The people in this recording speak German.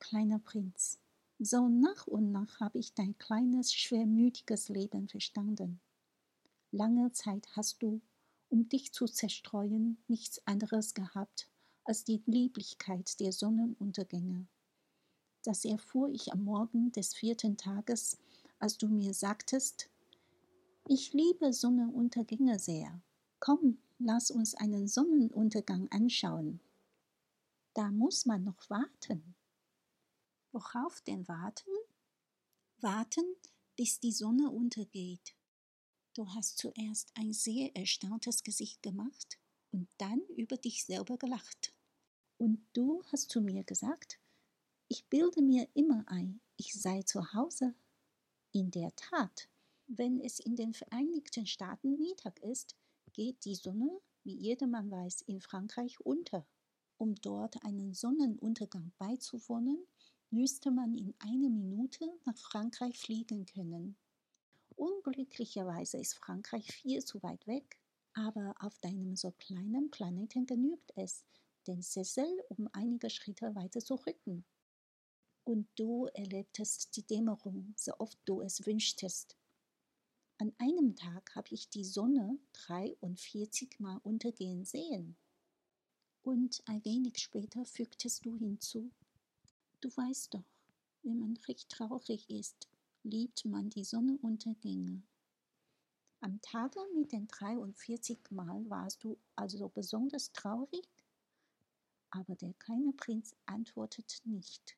kleiner Prinz, so nach und nach habe ich dein kleines, schwermütiges Leben verstanden. Lange Zeit hast du, um dich zu zerstreuen, nichts anderes gehabt als die Lieblichkeit der Sonnenuntergänge. Das erfuhr ich am Morgen des vierten Tages, als du mir sagtest, ich liebe Sonnenuntergänge sehr. Komm, lass uns einen Sonnenuntergang anschauen. Da muss man noch warten. Worauf denn warten? Warten, bis die Sonne untergeht. Du hast zuerst ein sehr erstauntes Gesicht gemacht und dann über dich selber gelacht. Und du hast zu mir gesagt, ich bilde mir immer ein, ich sei zu Hause. In der Tat, wenn es in den Vereinigten Staaten Mittag ist, geht die Sonne, wie jedermann weiß, in Frankreich unter. Um dort einen Sonnenuntergang beizuwohnen, müsste man in einer Minute nach Frankreich fliegen können. Unglücklicherweise ist Frankreich viel zu weit weg, aber auf deinem so kleinen Planeten genügt es, den Sessel um einige Schritte weiter zu rücken. Und du erlebtest die Dämmerung, so oft du es wünschtest. An einem Tag habe ich die Sonne 43 Mal untergehen sehen. Und ein wenig später fügtest du hinzu, Du weißt doch, wenn man recht traurig ist, liebt man die Sonnenuntergänge. Am Tage mit den 43 Mal warst du also besonders traurig? Aber der kleine Prinz antwortet nicht.